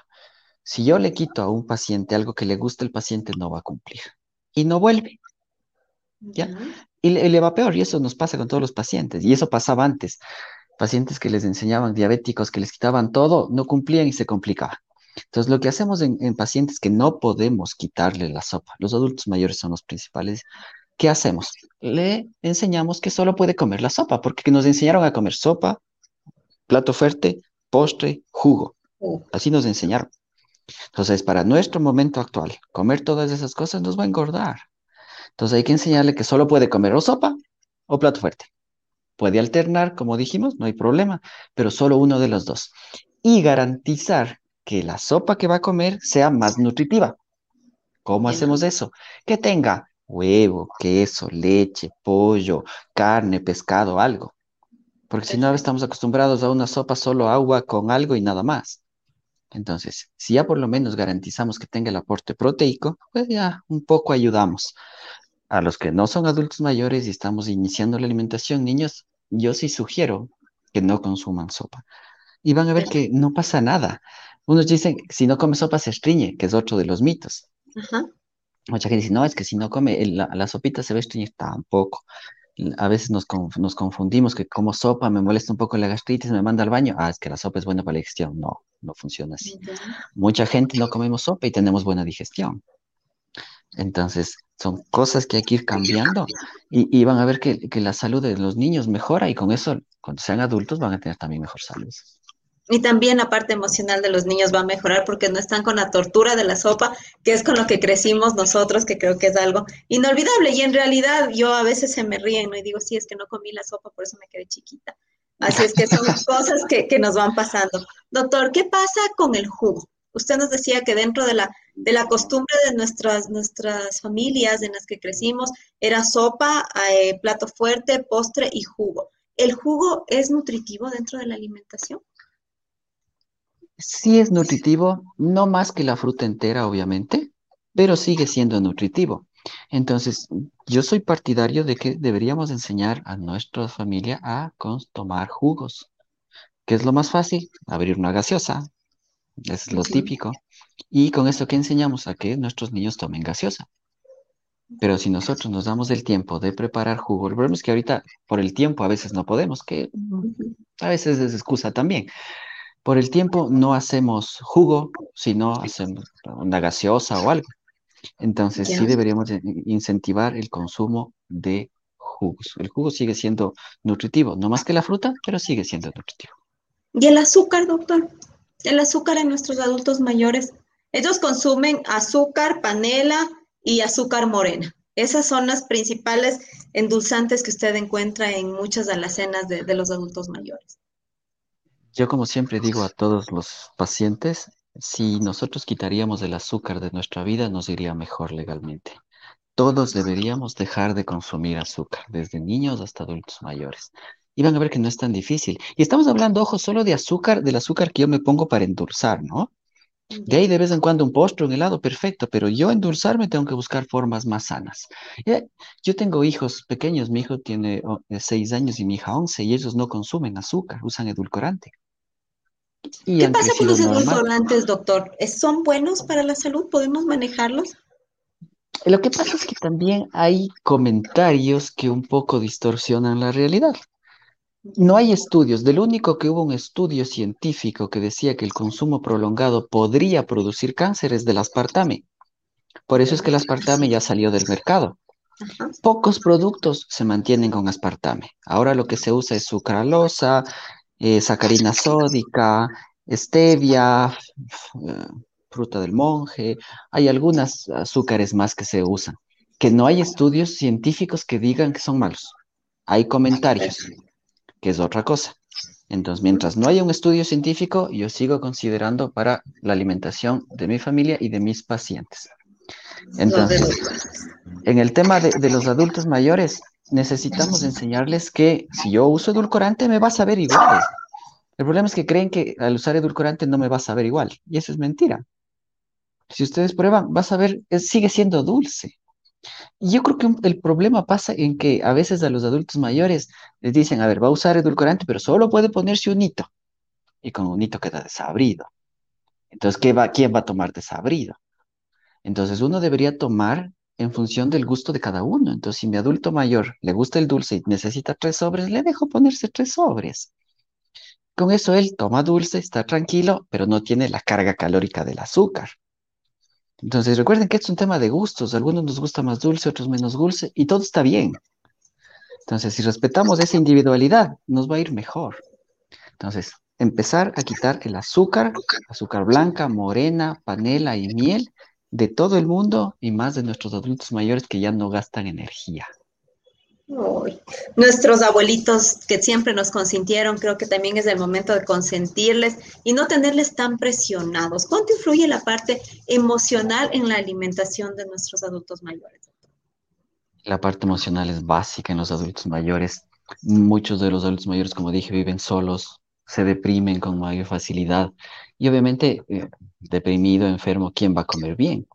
Si yo le quito a un paciente algo que le gusta, el paciente no va a cumplir y no vuelve. ¿Ya? Y le, va peor, y eso nos pasa con todos los pacientes, y eso pasaba antes. Pacientes que les enseñaban diabéticos, que les quitaban todo, no cumplían y se complicaba. Entonces, lo que hacemos en, pacientes que no podemos quitarle la sopa, los adultos mayores son los principales, ¿qué hacemos? Le enseñamos que solo puede comer la sopa, porque nos enseñaron a comer sopa, plato fuerte, postre, jugo. Así nos enseñaron. Entonces, para nuestro momento actual, comer todas esas cosas nos va a engordar. Entonces hay que enseñarle que solo puede comer o sopa o plato fuerte. Puede alternar, como dijimos, no hay problema, pero solo uno de los dos. Y garantizar que la sopa que va a comer sea más nutritiva. ¿Cómo hacemos eso? Que tenga huevo, queso, leche, pollo, carne, pescado, algo. Porque si no, estamos acostumbrados a una sopa solo agua con algo y nada más. Entonces, si ya por lo menos garantizamos que tenga el aporte proteico, pues ya un poco ayudamos a los que no son adultos mayores y estamos iniciando la alimentación, niños, yo sí sugiero que no consuman sopa. Y van a ver que no pasa nada. Unos dicen, si no come sopa se estriñe, que es otro de los mitos. Mucha gente dice, no, es que si no come, la, sopita se va a estreñir tampoco. A veces nos, nos, confundimos que como sopa me molesta un poco la gastritis, me manda al baño. Ah, es que la sopa es buena para la digestión. No, no funciona así. Mucha gente no comemos sopa y tenemos buena digestión. Entonces, son cosas que hay que ir cambiando y, van a ver que, la salud de los niños mejora y con eso cuando sean adultos van a tener también mejor salud. Y también la parte emocional de los niños va a mejorar porque no están con la tortura de la sopa, que es con lo que crecimos nosotros, que creo que es algo inolvidable. Y en realidad yo a veces se me ríen ¿no? y digo, sí, es que no comí la sopa, por eso me quedé chiquita. Así es que son cosas que, que nos van pasando. Doctor, ¿qué pasa con el jugo? Usted nos decía que dentro de la, de la costumbre de nuestras, nuestras familias en las que crecimos era sopa, eh, plato fuerte, postre y jugo. ¿El jugo es nutritivo dentro de la alimentación? Sí es nutritivo, no más que la fruta entera, obviamente, pero sigue siendo nutritivo. Entonces, yo soy partidario de que deberíamos enseñar a nuestra familia a tomar jugos. ¿Qué es lo más fácil? Abrir una gaseosa, es lo típico. Y con esto que enseñamos a que nuestros niños tomen gaseosa. Pero si nosotros nos damos el tiempo de preparar jugo, el problema es que ahorita por el tiempo a veces no podemos, que a veces es excusa también. Por el tiempo no hacemos jugo, sino hacemos una gaseosa o algo. Entonces sí deberíamos incentivar el consumo de jugos. El jugo sigue siendo nutritivo, no más que la fruta, pero sigue siendo nutritivo. ¿Y el azúcar, doctor? El azúcar en nuestros adultos mayores. Ellos consumen azúcar, panela y azúcar morena. Esas son las principales endulzantes que usted encuentra en muchas alacenas de, de los adultos mayores. Yo como siempre digo a todos los pacientes, si nosotros quitaríamos el azúcar de nuestra vida, nos iría mejor legalmente. Todos deberíamos dejar de consumir azúcar, desde niños hasta adultos mayores. Y van a ver que no es tan difícil. Y estamos hablando, ojo, solo de azúcar, del azúcar que yo me pongo para endulzar, ¿no? De ahí de vez en cuando un postre, un helado, perfecto, pero yo endulzarme tengo que buscar formas más sanas. Yo tengo hijos pequeños, mi hijo tiene oh, seis años y mi hija once, y ellos no consumen azúcar, usan edulcorante. ¿Qué pasa con los edulcorantes, doctor? ¿Son buenos para la salud? ¿Podemos manejarlos? Lo que pasa es que también hay comentarios que un poco distorsionan la realidad. No hay estudios. Del único que hubo un estudio científico que decía que el consumo prolongado podría producir cánceres del aspartame. Por eso es que el aspartame ya salió del mercado. Pocos productos se mantienen con aspartame. Ahora lo que se usa es sucralosa, eh, sacarina sódica, stevia, eh, fruta del monje. Hay algunas azúcares más que se usan. Que no hay estudios científicos que digan que son malos. Hay comentarios que es otra cosa. Entonces, mientras no haya un estudio científico, yo sigo considerando para la alimentación de mi familia y de mis pacientes. Entonces, en el tema de, los adultos mayores, necesitamos enseñarles que si yo uso edulcorante me va a saber igual. El problema es que creen que al usar edulcorante no me va a saber igual. Y eso es mentira. Si ustedes prueban, va a saber, sigue siendo dulce. Yo creo que el problema pasa en que a veces a los adultos mayores les dicen, a ver, va a usar edulcorante, pero solo puede ponerse un hito. Y con un hito queda desabrido. Entonces, ¿qué va, ¿quién va a tomar desabrido? Entonces, uno debería tomar en función del gusto de cada uno. Entonces, si mi adulto mayor le gusta el dulce y necesita tres sobres, le dejo ponerse tres sobres. Con eso él toma dulce, está tranquilo, pero no tiene la carga calórica del azúcar. Entonces recuerden que esto es un tema de gustos. algunos nos gusta más dulce, otros menos dulce, y todo está bien. Entonces, si respetamos esa individualidad, nos va a ir mejor. Entonces, empezar a quitar el azúcar, azúcar blanca, morena, panela y miel de todo el mundo y más de nuestros adultos mayores que ya no gastan energía. Nuestros abuelitos que siempre nos consintieron, creo que también es el momento de consentirles y no tenerles tan presionados. ¿Cuánto influye la parte emocional en la alimentación de nuestros adultos mayores? La parte emocional es básica en los adultos mayores. Muchos de los adultos mayores, como dije, viven solos, se deprimen con mayor facilidad y obviamente eh, deprimido, enfermo, ¿quién va a comer bien?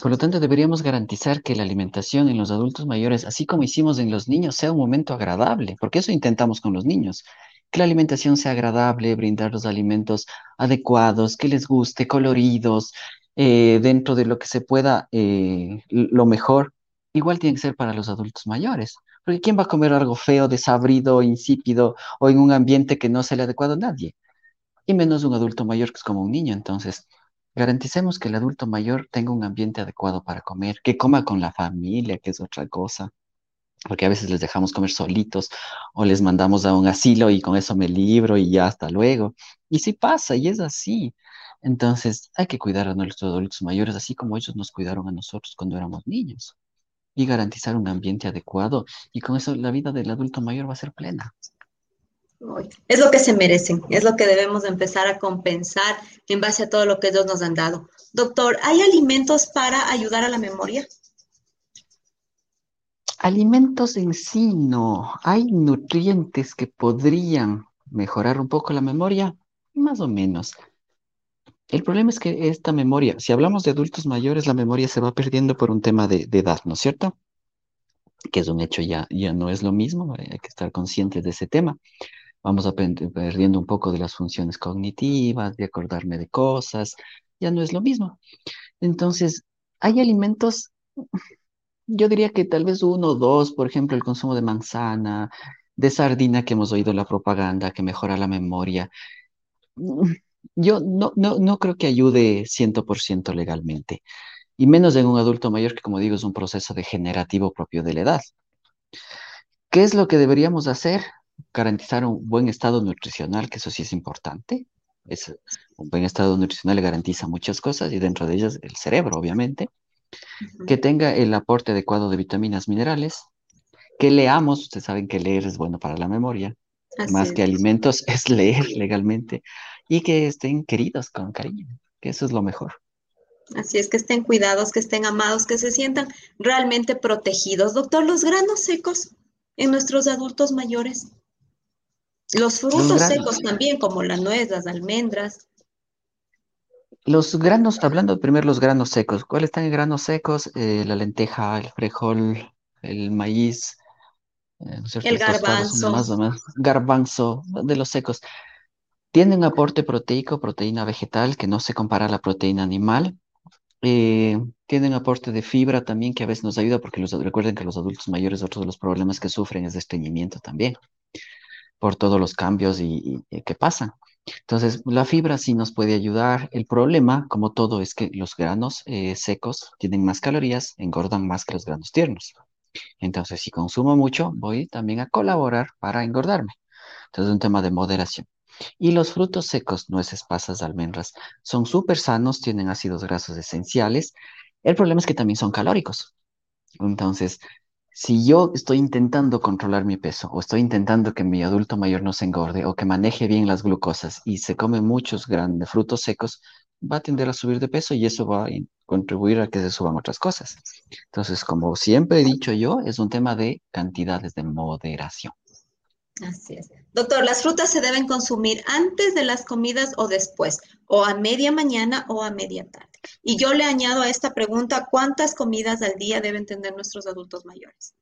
Por lo tanto, deberíamos garantizar que la alimentación en los adultos mayores, así como hicimos en los niños, sea un momento agradable, porque eso intentamos con los niños. Que la alimentación sea agradable, brindar los alimentos adecuados, que les guste, coloridos, eh, dentro de lo que se pueda, eh, lo mejor. Igual tiene que ser para los adultos mayores, porque ¿quién va a comer algo feo, desabrido, insípido o en un ambiente que no sea el adecuado? Nadie. Y menos un adulto mayor que es como un niño. Entonces, Garanticemos que el adulto mayor tenga un ambiente adecuado para comer, que coma con la familia, que es otra cosa. porque a veces les dejamos comer solitos o les mandamos a un asilo y con eso me libro y ya hasta luego. Y sí pasa y es así. Entonces hay que cuidar a nuestros adultos mayores así como ellos nos cuidaron a nosotros cuando éramos niños y garantizar un ambiente adecuado y con eso la vida del adulto mayor va a ser plena. Es lo que se merecen, es lo que debemos empezar a compensar en base a todo lo que ellos nos han dado. Doctor, ¿hay alimentos para ayudar a la memoria? Alimentos en sí no. Hay nutrientes que podrían mejorar un poco la memoria, más o menos. El problema es que esta memoria, si hablamos de adultos mayores, la memoria se va perdiendo por un tema de, edad, ¿no es cierto? Que es un hecho ya, ya no es lo mismo, hay que estar conscientes de ese tema. Vamos perdiendo un poco de las funciones cognitivas, de acordarme de cosas, ya no es lo mismo. Entonces, hay alimentos, yo diría que tal vez uno o dos, por ejemplo, el consumo de manzana, de sardina que hemos oído la propaganda, que mejora la memoria. Yo no, no, no creo que ayude 100% legalmente, y menos en un adulto mayor que, como digo, es un proceso degenerativo propio de la edad. ¿Qué es lo que deberíamos hacer? Garantizar un buen estado nutricional, que eso sí es importante. Es, un buen estado nutricional garantiza muchas cosas y dentro de ellas el cerebro, obviamente. Que tenga el aporte adecuado de vitaminas, minerales. Que leamos, ustedes saben que leer es bueno para la memoria. Más que alimentos es leer legalmente y que estén queridos con cariño, que eso es lo mejor. Así es, que estén cuidados, que estén amados, que se sientan realmente protegidos. Doctor, los granos secos en nuestros adultos mayores. Los frutos secos también, como la nuez, las almendras. Los granos, hablando primero los granos secos, ¿cuáles están en granos secos? Eh, la lenteja, el frijol, el maíz, eh, el garbanzo. Más o menos, garbanzo, de los secos. Tienen aporte proteico, proteína vegetal, que no se compara a la proteína animal. Eh, tienen aporte de fibra también, que a veces nos ayuda, porque recuerden que los adultos mayores, otro de los problemas que sufren es de estreñimiento también, por todos los cambios y, que pasan. Entonces, la fibra sí nos puede ayudar. El problema, como todo, es que los granos eh, secos tienen más calorías, engordan más que los granos tiernos. Entonces, si consumo mucho, voy también a colaborar para engordarme. Entonces, es un tema de moderación. Y los frutos secos, nueces, pasas, almendras, son súper sanos, tienen ácidos grasos esenciales. El problema es que también son calóricos. Entonces, si yo estoy intentando controlar mi peso o estoy intentando que mi adulto mayor no se engorde o que maneje bien las glucosas y se come muchos grandes frutos secos, va a tender a subir de peso y eso va a contribuir a que se suban otras cosas. Entonces, como siempre he dicho yo, es un tema de cantidades de moderación. Así es. Doctor, ¿las frutas se deben consumir antes de las comidas o después? ¿O a media mañana o a media tarde? Y yo le añado a esta pregunta, ¿cuántas comidas al día deben tener nuestros adultos mayores?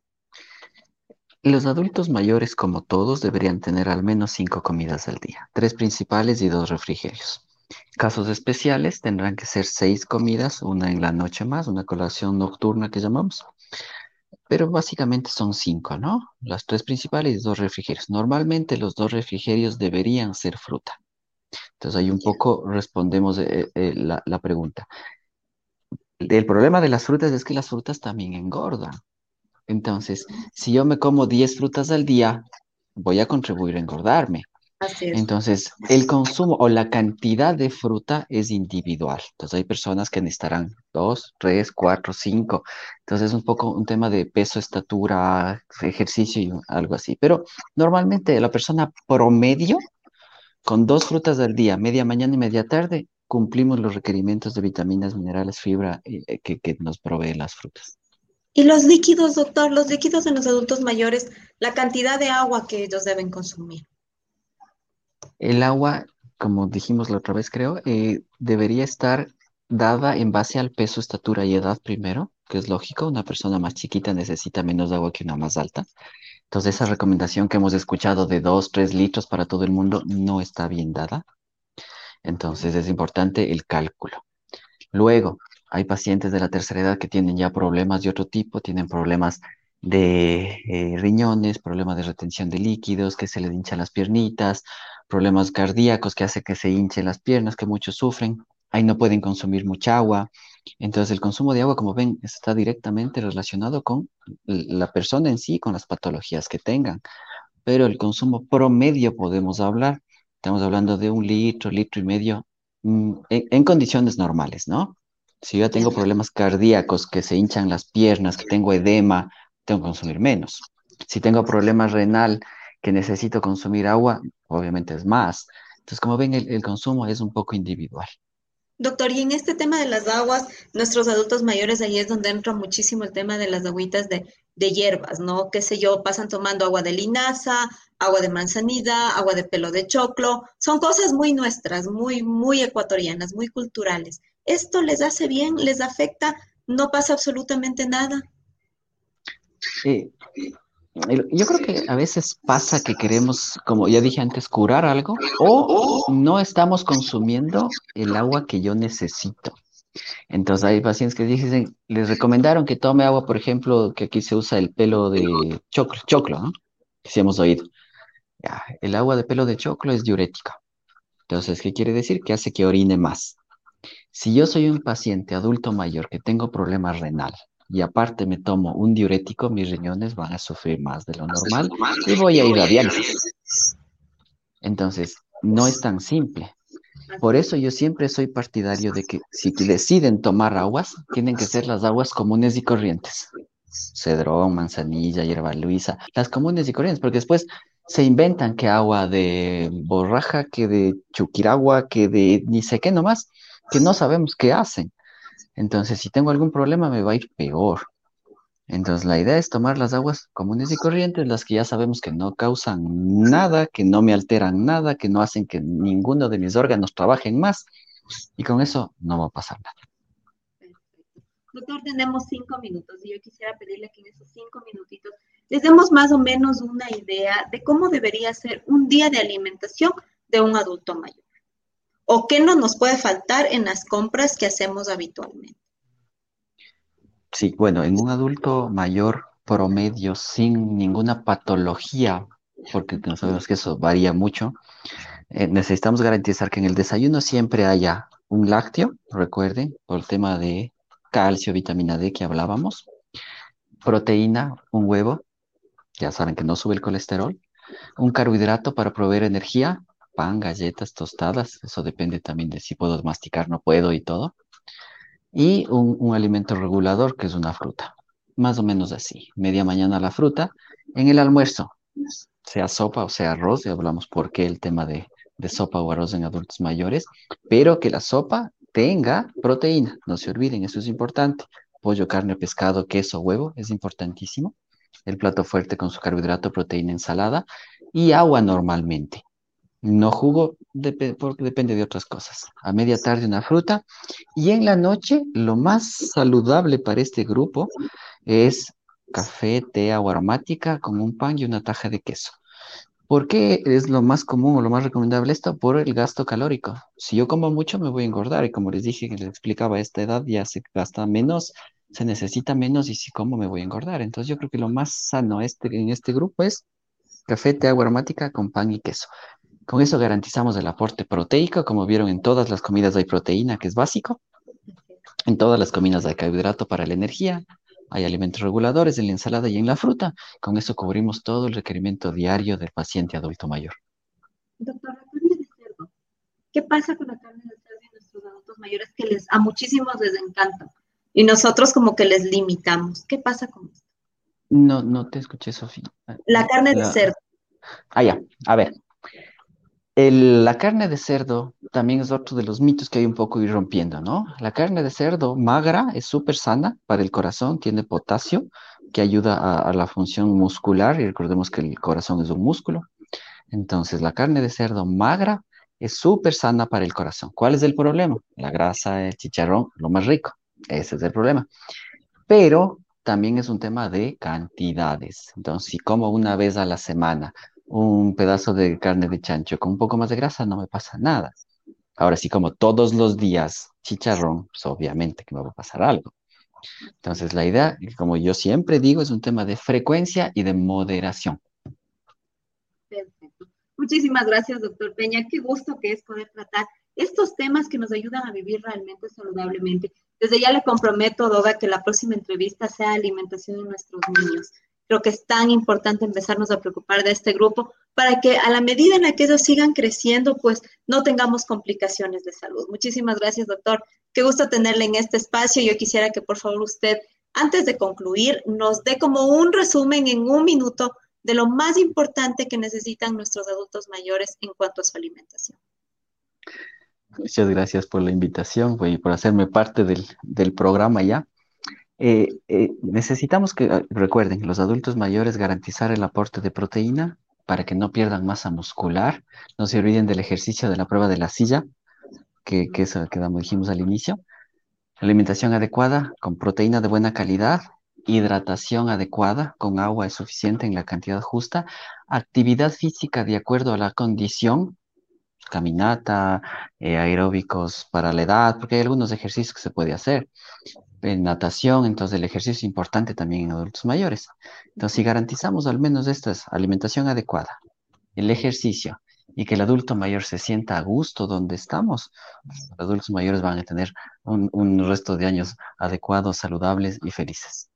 Los adultos mayores, como todos, deberían tener al menos cinco comidas al día, tres principales y dos refrigerios. Casos especiales tendrán que ser seis comidas, una en la noche más, una colación nocturna que llamamos pero básicamente son cinco, ¿no? Las tres principales y dos refrigerios. Normalmente los dos refrigerios deberían ser fruta. Entonces ahí un poco respondemos eh, eh, la, la, pregunta. El problema de las frutas es que las frutas también engordan. Entonces, si yo me como 10 frutas al día, voy a contribuir a engordarme. Entonces, el consumo o la cantidad de fruta es individual. Entonces, hay personas que necesitarán dos, tres, cuatro, cinco. Entonces, es un poco un tema de peso, estatura, ejercicio y algo así. Pero normalmente la persona promedio, con dos frutas al día, media mañana y media tarde, cumplimos los requerimientos de vitaminas, minerales, fibra eh, que, que nos proveen las frutas. Y los líquidos, doctor, los líquidos en los adultos mayores, la cantidad de agua que ellos deben consumir. El agua, como dijimos la otra vez, creo, eh, debería estar dada en base al peso, estatura y edad primero, que es lógico, una persona más chiquita necesita menos agua que una más alta. Entonces, esa recomendación que hemos escuchado de 2, 3 litros para todo el mundo no está bien dada. Entonces, es importante el cálculo. Luego, hay pacientes de la tercera edad que tienen ya problemas de otro tipo, tienen problemas de eh, riñones, problemas de retención de líquidos, que se les hinchan las piernitas, problemas cardíacos que hace que se hinchen las piernas, que muchos sufren. ahí no pueden consumir mucha agua. Entonces el consumo de agua, como ven, está directamente relacionado con la persona en sí, con las patologías que tengan. Pero el consumo promedio podemos hablar, estamos hablando de un litro, litro y medio mm, en, condiciones normales, ¿no? Si yo tengo problemas cardíacos, que se hinchan las piernas, que tengo edema, tengo que consumir menos. Si tengo problemas renal, que necesito consumir agua, obviamente es más. Entonces, como ven, el consumo es un poco individual. Doctor, y en este tema de las aguas, nuestros adultos mayores, ahí es donde entra muchísimo el tema de las agüitas de, hierbas, ¿no? Qué sé yo, pasan tomando agua de linaza, agua de manzanilla, agua de pelo de choclo. Son cosas muy nuestras, muy, muy ecuatorianas, muy culturales. ¿Esto les hace bien? ¿Les afecta? ¿No pasa absolutamente nada? Sí. Yo creo que a veces pasa que queremos, como ya dije antes, curar algo o no estamos consumiendo el agua que yo necesito. Entonces hay pacientes que dicen, les recomendaron que tome agua, por ejemplo, que aquí se usa el pelo de choclo, choclo, ¿no? Sí hemos oído. el agua de pelo de choclo es diurética. Entonces, ¿qué quiere decir? Que hace que orine más. Si yo soy un paciente adulto mayor que tengo problemas renal, y aparte me tomo un diurético, mis riñones van a sufrir más de lo normal y voy a ir a diálisis. Entonces, no es tan simple. Por eso yo siempre soy partidario de que si deciden tomar aguas, tienen que ser las aguas comunes y corrientes. Cedrón, manzanilla, hierba luisa, las comunes y corrientes, porque después se inventan que agua de borraja, que de chuquiragua, que de ni sé qué nomás, que no sabemos qué hacen. Entonces, si tengo algún problema, me va a ir peor. Entonces, la idea es tomar las aguas comunes y corrientes, las que ya sabemos que no causan nada, que no me alteran nada, que no hacen que ninguno de mis órganos trabajen más. Y con eso no va a pasar nada. Doctor, tenemos cinco minutos y yo quisiera pedirle que en esos cinco minutitos les demos más o menos una idea de cómo debería ser un día de alimentación de un adulto mayor o qué no nos puede faltar en las compras que hacemos habitualmente. Sí, bueno, en un adulto mayor promedio sin ninguna patología, porque sabemos que eso varía mucho, eh, necesitamos garantizar que en el desayuno siempre haya un lácteo, recuerden, por el tema de calcio, vitamina D que hablábamos, proteína, un huevo, ya saben que no sube el colesterol, un carbohidrato para proveer energía, pan, galletas, tostadas, eso depende también de si puedo masticar, no puedo y todo. Y un, alimento regulador que es una fruta, más o menos así. Media mañana la fruta, en el almuerzo, sea sopa o sea arroz, y hablamos por qué el tema de, de sopa o arroz en adultos mayores, pero que la sopa tenga proteína, no se olviden, eso es importante. Pollo, carne, pescado, queso, huevo, es importantísimo. El plato fuerte con su carbohidrato, proteína, ensalada y agua normalmente. No jugo porque depende de otras cosas. A media tarde una fruta y en la noche lo más saludable para este grupo es café, té, agua aromática con un pan y una taja de queso. ¿Por qué es lo más común o lo más recomendable esto? Por el gasto calórico. Si yo como mucho me voy a engordar y como les dije les explicaba a esta edad ya se gasta menos, se necesita menos y si como me voy a engordar. Entonces yo creo que lo más sano este, en este grupo es café, té, agua aromática con pan y queso. Con eso garantizamos el aporte proteico, como vieron en todas las comidas hay proteína, que es básico. En todas las comidas hay carbohidrato para la energía, hay alimentos reguladores en la ensalada y en la fruta. Con eso cubrimos todo el requerimiento diario del paciente adulto mayor. Doctor, la carne de cerdo. ¿Qué pasa con la carne de cerdo en nuestros adultos mayores que les, a muchísimos les encanta? Y nosotros como que les limitamos. ¿Qué pasa con esto? No, no te escuché, Sofía. La carne de cerdo. Ah, ya. A ver, la carne de cerdo también es otro de los mitos que hay un poco ir rompiendo, ¿no? La carne de cerdo magra es súper sana para el corazón, tiene potasio que ayuda a, a, la función muscular y recordemos que el corazón es un músculo. Entonces, la carne de cerdo magra es súper sana para el corazón. ¿Cuál es el problema? La grasa, el chicharrón, lo más rico. Ese es el problema. Pero también es un tema de cantidades. Entonces, si como una vez a la semana un pedazo de carne de chancho con un poco más de grasa, no me pasa nada. Ahora sí, como todos los días chicharrón, pues obviamente que me va a pasar algo. Entonces, la idea, como yo siempre digo, es un tema de frecuencia y de moderación. Perfecto. Muchísimas gracias, doctor Peña. Qué gusto que es poder tratar estos temas que nos ayudan a vivir realmente saludablemente. Desde ya le comprometo, Doga, que la próxima entrevista sea alimentación de nuestros niños. Creo que es tan importante empezarnos a preocupar de este grupo para que a la medida en la que ellos sigan creciendo, pues no tengamos complicaciones de salud. Muchísimas gracias, doctor. Qué gusto tenerle en este espacio. Yo quisiera que por favor usted, antes de concluir, nos dé como un resumen en un minuto de lo más importante que necesitan nuestros adultos mayores en cuanto a su alimentación. Muchas gracias por la invitación y por hacerme parte del, programa ya. Eh, eh, necesitamos que, ah, recuerden, los adultos mayores garantizar el aporte de proteína para que no pierdan masa muscular. No se olviden del ejercicio de la prueba de la silla, que, que eso que dijimos al inicio. Alimentación adecuada con proteína de buena calidad, hidratación adecuada con agua suficiente en la cantidad justa, actividad física de acuerdo a la condición, caminata, eh, aeróbicos para la edad, porque hay algunos ejercicios que se puede hacer. En natación, entonces el ejercicio es importante también en adultos mayores. Entonces, si garantizamos al menos estas, alimentación adecuada, el ejercicio y que el adulto mayor se sienta a gusto donde estamos, los adultos mayores van a tener un, un resto de años adecuados, saludables y felices.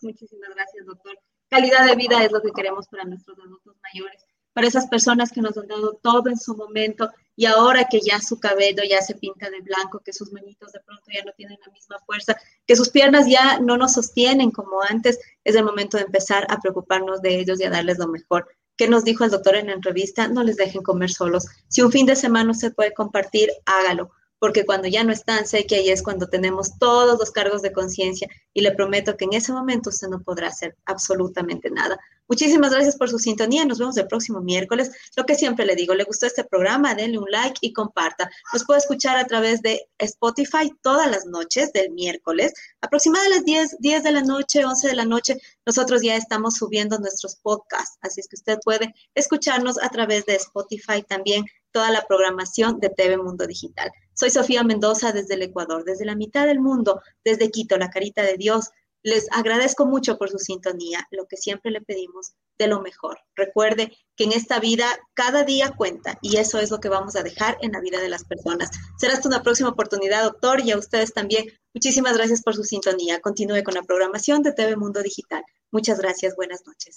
Muchísimas gracias, doctor. Calidad de vida es lo que queremos para nuestros adultos mayores para esas personas que nos han dado todo en su momento y ahora que ya su cabello ya se pinta de blanco, que sus manitos de pronto ya no tienen la misma fuerza, que sus piernas ya no nos sostienen como antes, es el momento de empezar a preocuparnos de ellos y a darles lo mejor. ¿Qué nos dijo el doctor en la entrevista? No les dejen comer solos. Si un fin de semana se puede compartir, hágalo porque cuando ya no están, sé que ahí es cuando tenemos todos los cargos de conciencia y le prometo que en ese momento usted no podrá hacer absolutamente nada. Muchísimas gracias por su sintonía. Nos vemos el próximo miércoles. Lo que siempre le digo, le gustó este programa, denle un like y comparta. Nos puede escuchar a través de Spotify todas las noches del miércoles, aproximadamente a las 10, 10 de la noche, 11 de la noche. Nosotros ya estamos subiendo nuestros podcasts, así es que usted puede escucharnos a través de Spotify también toda la programación de TV Mundo Digital. Soy Sofía Mendoza desde el Ecuador, desde la mitad del mundo, desde Quito, la carita de Dios. Les agradezco mucho por su sintonía, lo que siempre le pedimos de lo mejor. Recuerde que en esta vida cada día cuenta y eso es lo que vamos a dejar en la vida de las personas. Será hasta una próxima oportunidad, doctor, y a ustedes también. Muchísimas gracias por su sintonía. Continúe con la programación de TV Mundo Digital. Muchas gracias. Buenas noches.